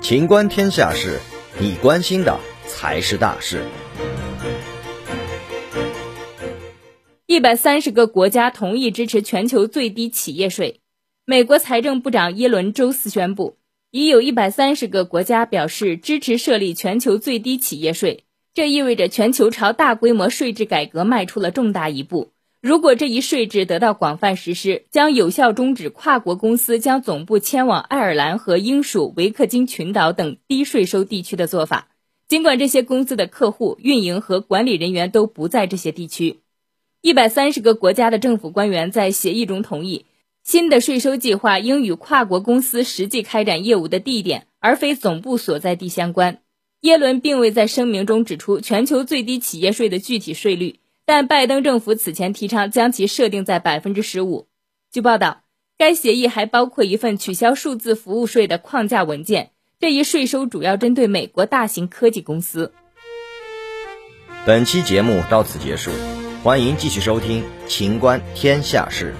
情观天下事，你关心的才是大事。一百三十个国家同意支持全球最低企业税。美国财政部长耶伦周四宣布，已有一百三十个国家表示支持设立全球最低企业税。这意味着全球朝大规模税制改革迈出了重大一步。如果这一税制得到广泛实施，将有效终止跨国公司将总部迁往爱尔兰和英属维克金群岛等低税收地区的做法。尽管这些公司的客户、运营和管理人员都不在这些地区。一百三十个国家的政府官员在协议中同意，新的税收计划应与跨国公司实际开展业务的地点，而非总部所在地相关。耶伦并未在声明中指出全球最低企业税的具体税率，但拜登政府此前提倡将其设定在百分之十五。据报道，该协议还包括一份取消数字服务税的框架文件，这一税收主要针对美国大型科技公司。本期节目到此结束。欢迎继续收听《秦观天下事》。